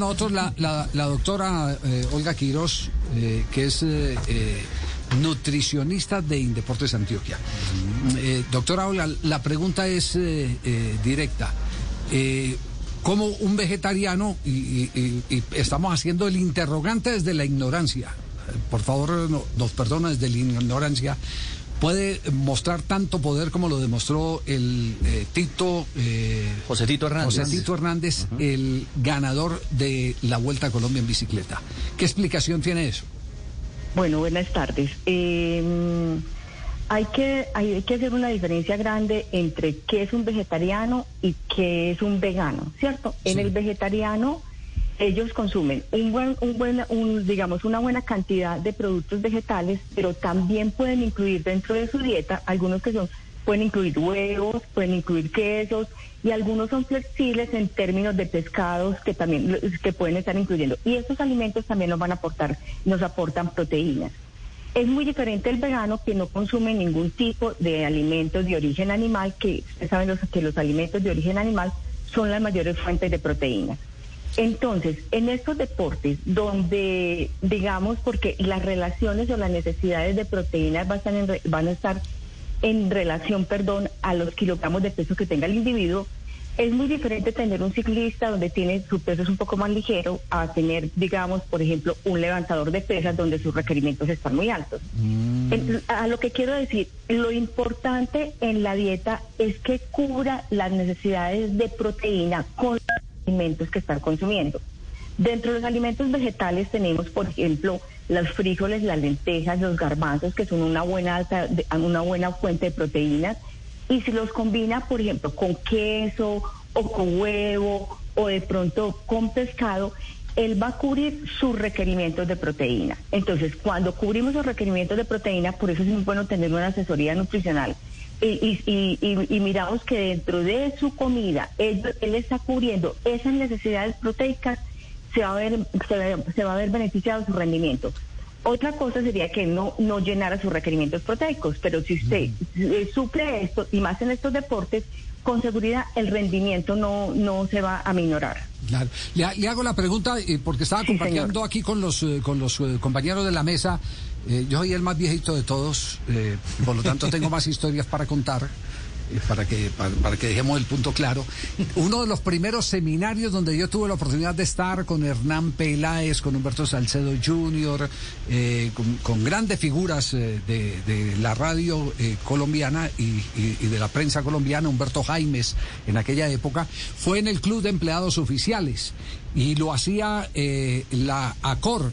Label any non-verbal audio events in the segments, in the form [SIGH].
Nosotros, la, la, la doctora eh, Olga Quiroz, eh, que es eh, eh, nutricionista de Indeportes Antioquia. Eh, doctora Olga, la pregunta es directa. Como un vegetariano, y, y- y- y estamos haciendo el interrogante desde la ignorancia, por favor no- nos perdona desde la ignorancia, puede mostrar tanto poder como lo demostró el eh, Tito... eh, José Tito Hernández. José Tito Hernández, el ganador de la Vuelta a Colombia en bicicleta. ¿Qué explicación tiene eso? Bueno, buenas tardes. Eh, hay, que, hay que hacer una diferencia grande entre qué es un vegetariano y qué es un vegano, ¿cierto? En el vegetariano ellos consumen un buen, un buen, un, digamos, una buena cantidad de productos vegetales, pero también pueden incluir dentro de su dieta algunos que son pueden incluir huevos, pueden incluir quesos y algunos son flexibles en términos de pescados que también que pueden estar incluyendo. Y estos alimentos también nos van a aportar, nos aportan proteínas. Es muy diferente el vegano que no consume ningún tipo de alimentos de origen animal, que ustedes saben que los alimentos de origen animal son las mayores fuentes de proteínas. Entonces, en estos deportes donde, digamos, porque las relaciones o las necesidades de proteínas van a estar en, re- van a estar en relación, perdón, a los kilogramos de peso que tenga el individuo, es muy diferente tener un ciclista donde tiene su peso es un poco más ligero a tener, digamos, por ejemplo, un levantador de pesas donde sus requerimientos están muy altos. Entonces, a lo que quiero decir, lo importante en la dieta es que cubra las necesidades de proteína con alimentos que están consumiendo. Dentro de los alimentos vegetales tenemos, por ejemplo, los frijoles, las lentejas, los garbanzos, que son una buena, alta- una buena fuente de proteínas. Y si los combina, por ejemplo, con queso o con huevo o de pronto con pescado, él va a cubrir sus requerimientos de proteína. Entonces, cuando cubrimos los requerimientos de proteína, por eso es muy bueno tener una asesoría nutricional. Y, y- y- y- miramos que dentro de su comida, él, él está cubriendo esas necesidades proteicas, se va a ver, se va, se va a ver beneficiado su rendimiento. Otra cosa sería que no, no llenara sus requerimientos proteicos, pero si usted eh, suple esto, y más en estos deportes, con seguridad el rendimiento no, no se va a minorar. Claro. Le, le hago la pregunta eh, porque estaba Sí, compartiendo señor. aquí con los, eh, con los eh, compañeros de la mesa. Eh, yo soy el más viejito de todos, eh, por lo tanto tengo más [LAUGHS] historias para contar. eh, Para que, para, para que dejemos el punto claro. Uno de los primeros seminarios donde yo tuve la oportunidad de estar con Hernán Peláez, con Humberto Salcedo Jr., con, con grandes figuras de, de la radio colombiana y, y- y de la prensa colombiana, Humberto Jaimes, en aquella época, fue en el Club de Empleados Oficiales y lo hacía eh, la ACOR.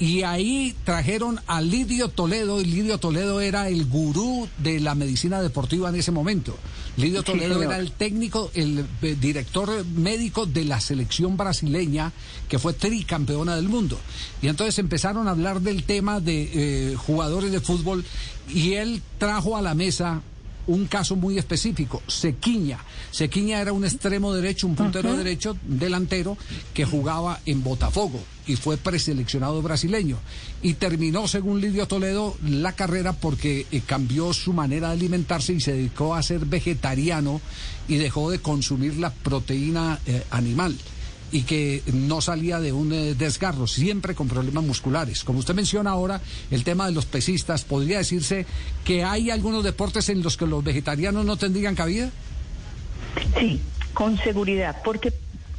Y ahí trajeron a Lidio Toledo, y Lidio Toledo era el gurú de la medicina deportiva en ese momento. Lidio Toledo era el técnico, el eh, director médico de la selección brasileña, que fue tricampeona del mundo. Y entonces empezaron a hablar del tema de eh, jugadores de fútbol, y él trajo a la mesa un caso muy específico, Sequiña. Sequiña era un extremo derecho, un puntero derecho, delantero, que jugaba en Botafogo y fue preseleccionado brasileño. Y terminó, según Lidio Toledo, la carrera porque eh, cambió su manera de alimentarse y se dedicó a ser vegetariano y dejó de consumir la proteína eh, animal y que no salía de un eh, desgarro, siempre con problemas musculares. Como usted menciona ahora, el tema de los pesistas, ¿podría decirse que hay algunos deportes en los que los vegetarianos no tendrían cabida? Sí, con seguridad, porque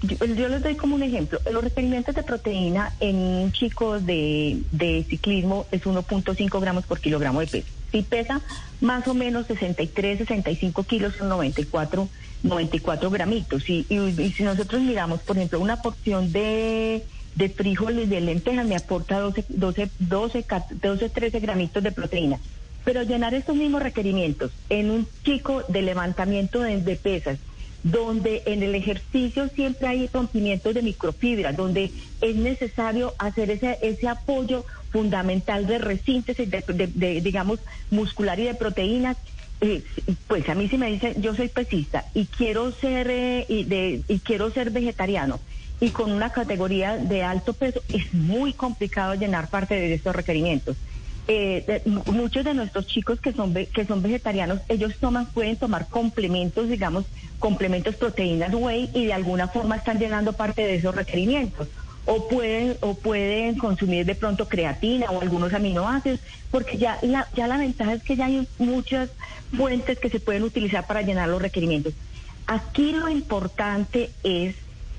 yo, les doy como un ejemplo. Los requerimientos de proteína en un chico de ciclismo es 1.5 gramos por kilogramo de peso. Si pesa más o menos 63, 65 kilos, son 94, 94 gramitos. Y, y- y si nosotros miramos, por ejemplo, una porción de, de frijoles, de lentejas, me aporta 12, 12, 12, 12, 13 gramitos de proteína. Pero llenar estos mismos requerimientos en un chico de levantamiento de, de pesas donde en el ejercicio siempre hay rompimientos de microfibras, donde es necesario hacer ese, ese apoyo fundamental de resíntesis, de, digamos, muscular y de proteínas. Eh, pues a mí si me dicen, yo soy pesista y quiero ser eh, y, de, y quiero ser vegetariano y con una categoría de alto peso, es muy complicado llenar parte de estos requerimientos. Eh, muchos de nuestros chicos que son que son vegetarianos, ellos toman pueden tomar complementos, digamos, complementos proteínas whey y de alguna forma están llenando parte de esos requerimientos. O pueden o pueden consumir de pronto creatina o algunos aminoácidos, porque ya la ya la ventaja es que ya hay muchas fuentes que se pueden utilizar para llenar los requerimientos. Aquí lo importante es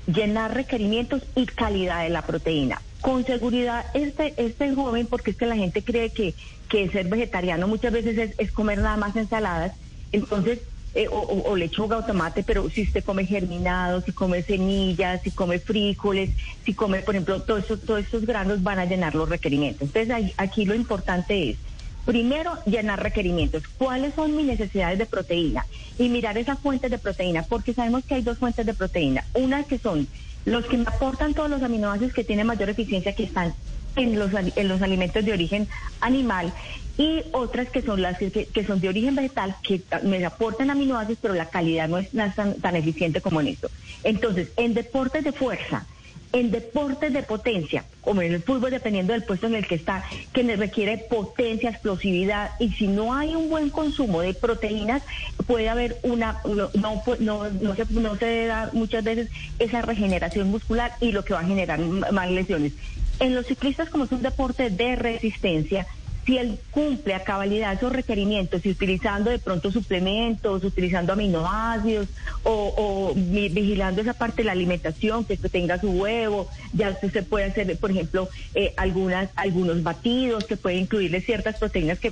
llenar requerimientos y calidad de la proteína con seguridad este, este joven, porque es que la gente cree que, que ser vegetariano muchas veces es, comer nada más ensaladas, entonces, eh, o, lechuga o tomate, pero si usted come germinado, si come semillas, si come frijoles, si come, por ejemplo, todos esos, todos estos granos van a llenar los requerimientos. Entonces, aquí lo importante es, primero, llenar requerimientos. ¿Cuáles son mis necesidades de proteína? Y mirar esas fuentes de proteína, porque sabemos que hay dos fuentes de proteína. Una que son los que me aportan todos los aminoácidos que tienen mayor eficiencia que están en los, en los alimentos de origen animal y otras que son las que, son de origen vegetal que me aportan aminoácidos pero la calidad no es tan, tan eficiente como en esto. Entonces, en deportes de fuerza, en deportes de potencia, como en el fútbol, dependiendo del puesto en el que está, que requiere potencia, explosividad, y si no hay un buen consumo de proteínas, puede haber una, no, no, no, se, no se da muchas veces esa regeneración muscular y lo que va a generar más lesiones. En los ciclistas, como es un deporte de resistencia, si él cumple a cabalidad esos requerimientos y utilizando de pronto suplementos, utilizando aminoácidos o, vigilando esa parte de la alimentación, que tenga su huevo, ya se puede hacer, por ejemplo, eh, algunas, algunos batidos que pueden incluirle ciertas proteínas que,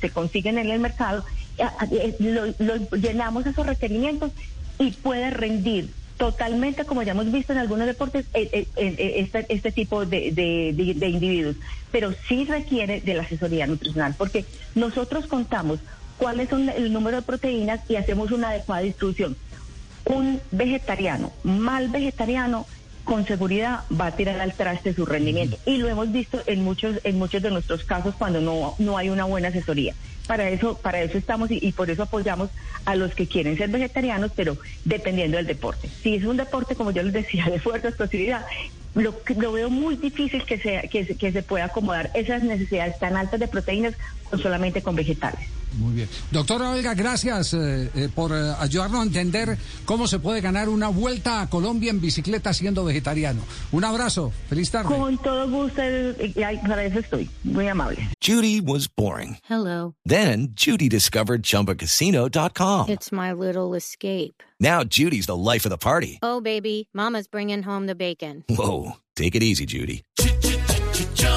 se consiguen en el mercado, eh, llenamos esos requerimientos y puede rendir totalmente, como ya hemos visto en algunos deportes, eh, eh, eh, este, este, tipo de, de, individuos. Pero sí requiere de la asesoría nutricional, porque nosotros contamos cuáles son el número de proteínas y hacemos una adecuada distribución. Un vegetariano, mal vegetariano, con seguridad va a tirar al traste su rendimiento. Y lo hemos visto en muchos, en muchos de nuestros casos cuando no, no hay una buena asesoría. Para eso, para eso estamos y, por eso apoyamos a los que quieren ser vegetarianos, pero dependiendo del deporte. Si es un deporte, como yo les decía, de fuerza, explosividad, lo, lo veo muy difícil que, sea, que, se pueda acomodar esas necesidades tan altas de proteínas solamente con vegetales. Muy bien. Doctora Olga, gracias eh, eh, por eh, ayudarnos a entender cómo se puede ganar una vuelta a Colombia en bicicleta siendo vegetariano. Un abrazo. Feliz tarde. Con todo gusto. Para eso estoy. Muy amable. Judy was boring. Hello. Then Judy discovered chumbacasino.com. It's my little escape. Now Judy's the life of the party. Oh, baby. Mama's bringing home the bacon. Whoa. Take it easy, Judy.